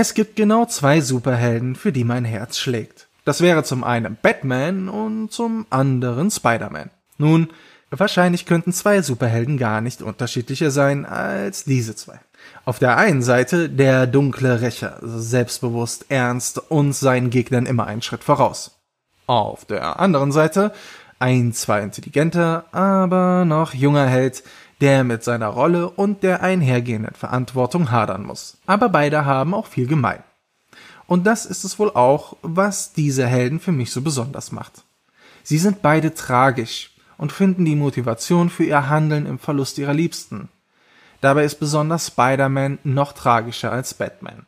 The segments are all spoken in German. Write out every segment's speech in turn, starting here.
Es gibt genau zwei Superhelden, für die mein Herz schlägt. Das wäre zum einen Batman und zum anderen Spider-Man. Nun, wahrscheinlich könnten zwei Superhelden gar nicht unterschiedlicher sein als diese zwei. Auf der einen Seite der dunkle Rächer, selbstbewusst, ernst und seinen Gegnern immer einen Schritt voraus. Auf der anderen Seite ein zwar intelligenter, aber noch junger Held, der mit seiner Rolle und der einhergehenden Verantwortung hadern muss. Aber beide haben auch viel gemein. Und das ist es wohl auch, was diese Helden für mich so besonders macht. Sie sind beide tragisch und finden die Motivation für ihr Handeln im Verlust ihrer Liebsten. Dabei ist besonders Spider-Man noch tragischer als Batman.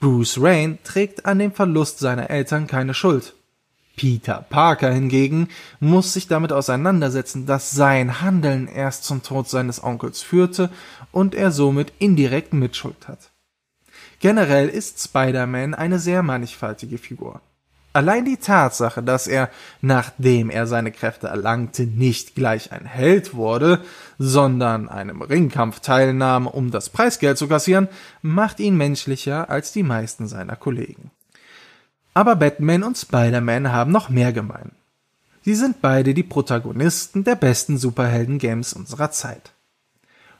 Bruce Wayne trägt an dem Verlust seiner Eltern keine Schuld. Peter Parker hingegen muss sich damit auseinandersetzen, dass sein Handeln erst zum Tod seines Onkels führte und er somit indirekt Mitschuld hat. Generell ist Spider-Man eine sehr mannigfaltige Figur. Allein die Tatsache, dass er, nachdem er seine Kräfte erlangte, nicht gleich ein Held wurde, sondern einem Ringkampf teilnahm, um das Preisgeld zu kassieren, macht ihn menschlicher als die meisten seiner Kollegen. Aber Batman und Spider-Man haben noch mehr gemein. Sie sind beide die Protagonisten der besten Superhelden-Games unserer Zeit.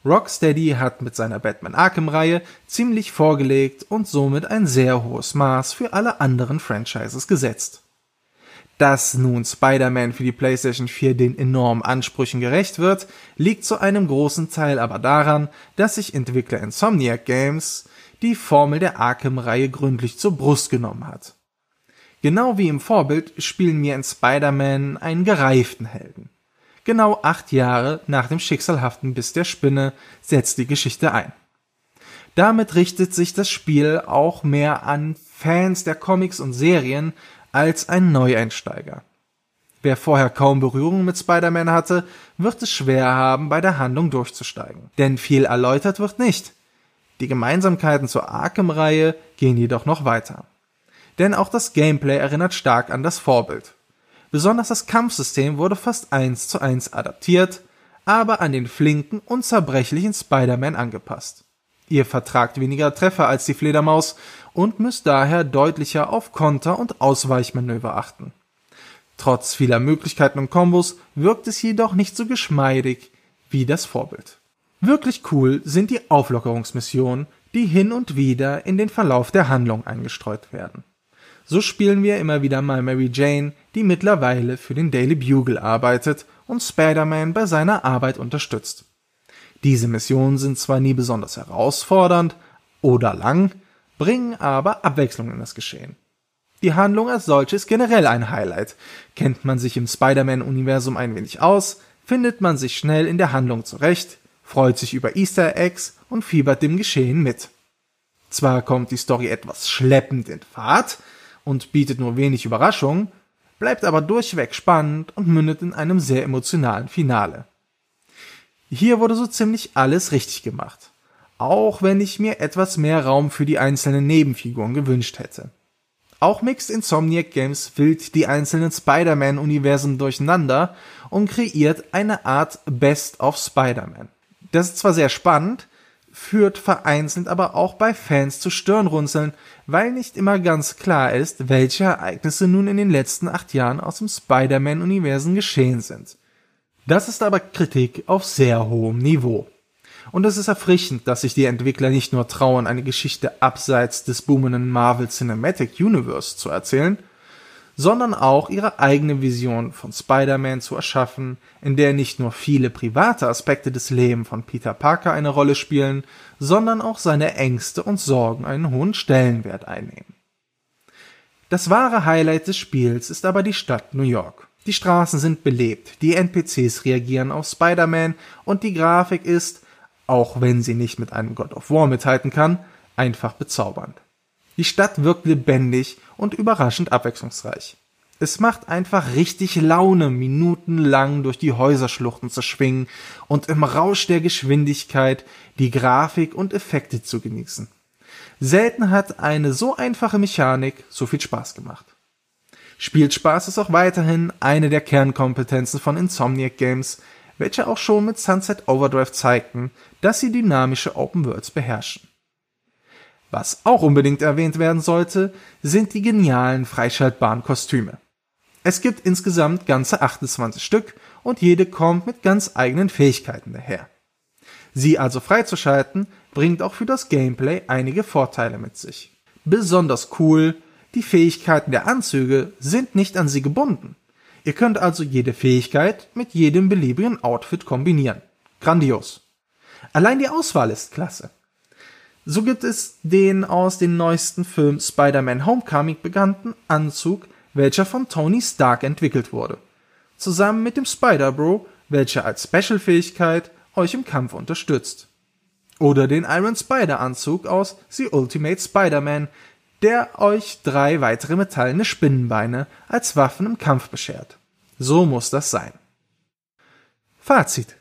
Rocksteady hat mit seiner Batman Arkham-Reihe ziemlich vorgelegt und somit ein sehr hohes Maß für alle anderen Franchises gesetzt. Dass nun Spider-Man für die PlayStation 4 den enormen Ansprüchen gerecht wird, liegt zu einem großen Teil aber daran, dass sich Entwickler Insomniac Games die Formel der Arkham-Reihe gründlich zur Brust genommen hat. Genau wie im Vorbild spielen wir in Spider-Man einen gereiften Helden. Genau acht Jahre nach dem schicksalhaften Biss der Spinne setzt die Geschichte ein. Damit richtet sich das Spiel auch mehr an Fans der Comics und Serien als ein Neueinsteiger. Wer vorher kaum Berührung mit Spider-Man hatte, wird es schwer haben, bei der Handlung durchzusteigen. Denn viel erläutert wird nicht. Die Gemeinsamkeiten zur Arkham-Reihe gehen jedoch noch weiter denn auch das Gameplay erinnert stark an das Vorbild. Besonders das Kampfsystem wurde fast eins zu eins adaptiert, aber an den flinken, und zerbrechlichen Spider-Man angepasst. Ihr vertragt weniger Treffer als die Fledermaus und müsst daher deutlicher auf Konter und Ausweichmanöver achten. Trotz vieler Möglichkeiten und Kombos wirkt es jedoch nicht so geschmeidig wie das Vorbild. Wirklich cool sind die Auflockerungsmissionen, die hin und wieder in den Verlauf der Handlung eingestreut werden. So spielen wir immer wieder mal Mary Jane, die mittlerweile für den Daily Bugle arbeitet und Spider-Man bei seiner Arbeit unterstützt. Diese Missionen sind zwar nie besonders herausfordernd oder lang, bringen aber Abwechslung in das Geschehen. Die Handlung als solche ist generell ein Highlight. Kennt man sich im Spider-Man-Universum ein wenig aus, findet man sich schnell in der Handlung zurecht, freut sich über Easter Eggs und fiebert dem Geschehen mit. Zwar kommt die Story etwas schleppend in Fahrt, und bietet nur wenig Überraschung, bleibt aber durchweg spannend und mündet in einem sehr emotionalen Finale. Hier wurde so ziemlich alles richtig gemacht, auch wenn ich mir etwas mehr Raum für die einzelnen Nebenfiguren gewünscht hätte. Auch Mixed Insomniac Games fillt die einzelnen Spider-Man-Universen durcheinander und kreiert eine Art Best of Spider-Man. Das ist zwar sehr spannend, führt vereinzelt aber auch bei Fans zu Stirnrunzeln, weil nicht immer ganz klar ist, welche Ereignisse nun in den letzten acht Jahren aus dem Spider-Man-Universen geschehen sind. Das ist aber Kritik auf sehr hohem Niveau. Und es ist erfrischend, dass sich die Entwickler nicht nur trauen, eine Geschichte abseits des boomenden Marvel Cinematic Universe zu erzählen, sondern auch ihre eigene Vision von Spider-Man zu erschaffen, in der nicht nur viele private Aspekte des Lebens von Peter Parker eine Rolle spielen, sondern auch seine Ängste und Sorgen einen hohen Stellenwert einnehmen. Das wahre Highlight des Spiels ist aber die Stadt New York. Die Straßen sind belebt, die NPCs reagieren auf Spider-Man und die Grafik ist, auch wenn sie nicht mit einem God of War mithalten kann, einfach bezaubernd. Die Stadt wirkt lebendig und überraschend abwechslungsreich. Es macht einfach richtig Laune, minutenlang durch die Häuserschluchten zu schwingen und im Rausch der Geschwindigkeit die Grafik und Effekte zu genießen. Selten hat eine so einfache Mechanik so viel Spaß gemacht. Spielspaß ist auch weiterhin eine der Kernkompetenzen von Insomniac Games, welche auch schon mit Sunset Overdrive zeigten, dass sie dynamische Open Worlds beherrschen. Was auch unbedingt erwähnt werden sollte, sind die genialen freischaltbaren Kostüme. Es gibt insgesamt ganze 28 Stück und jede kommt mit ganz eigenen Fähigkeiten daher. Sie also freizuschalten, bringt auch für das Gameplay einige Vorteile mit sich. Besonders cool, die Fähigkeiten der Anzüge sind nicht an sie gebunden. Ihr könnt also jede Fähigkeit mit jedem beliebigen Outfit kombinieren. Grandios. Allein die Auswahl ist klasse. So gibt es den aus dem neuesten Film Spider-Man Homecoming bekannten Anzug, welcher von Tony Stark entwickelt wurde. Zusammen mit dem Spider-Bro, welcher als Special-Fähigkeit euch im Kampf unterstützt. Oder den Iron Spider-Anzug aus The Ultimate Spider-Man, der euch drei weitere metallene Spinnenbeine als Waffen im Kampf beschert. So muss das sein. Fazit.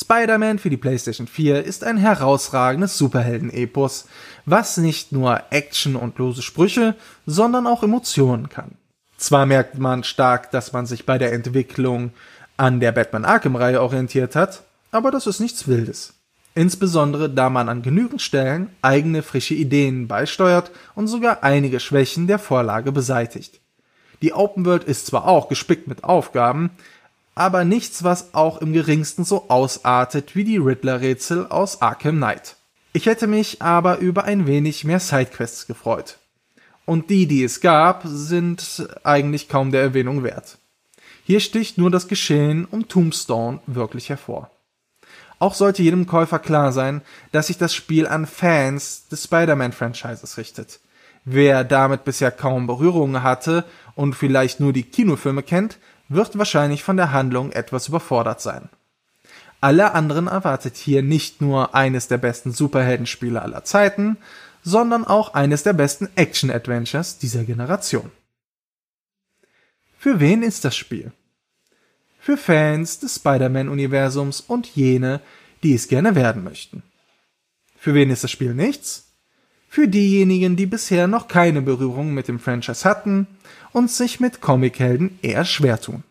Spider-Man für die PlayStation 4 ist ein herausragendes Superhelden-Epos, was nicht nur Action und lose Sprüche, sondern auch Emotionen kann. Zwar merkt man stark, dass man sich bei der Entwicklung an der Batman Arkham-Reihe orientiert hat, aber das ist nichts Wildes. Insbesondere da man an genügend Stellen eigene frische Ideen beisteuert und sogar einige Schwächen der Vorlage beseitigt. Die Open World ist zwar auch gespickt mit Aufgaben, aber nichts, was auch im geringsten so ausartet wie die Riddler-Rätsel aus Arkham Knight. Ich hätte mich aber über ein wenig mehr Sidequests gefreut. Und die, die es gab, sind eigentlich kaum der Erwähnung wert. Hier sticht nur das Geschehen um Tombstone wirklich hervor. Auch sollte jedem Käufer klar sein, dass sich das Spiel an Fans des Spider-Man-Franchises richtet. Wer damit bisher kaum Berührungen hatte und vielleicht nur die Kinofilme kennt, wird wahrscheinlich von der Handlung etwas überfordert sein. Alle anderen erwartet hier nicht nur eines der besten Superheldenspiele aller Zeiten, sondern auch eines der besten Action-Adventures dieser Generation. Für wen ist das Spiel? Für Fans des Spider-Man-Universums und jene, die es gerne werden möchten. Für wen ist das Spiel nichts? Für diejenigen, die bisher noch keine Berührung mit dem Franchise hatten und sich mit Comichelden eher schwer tun.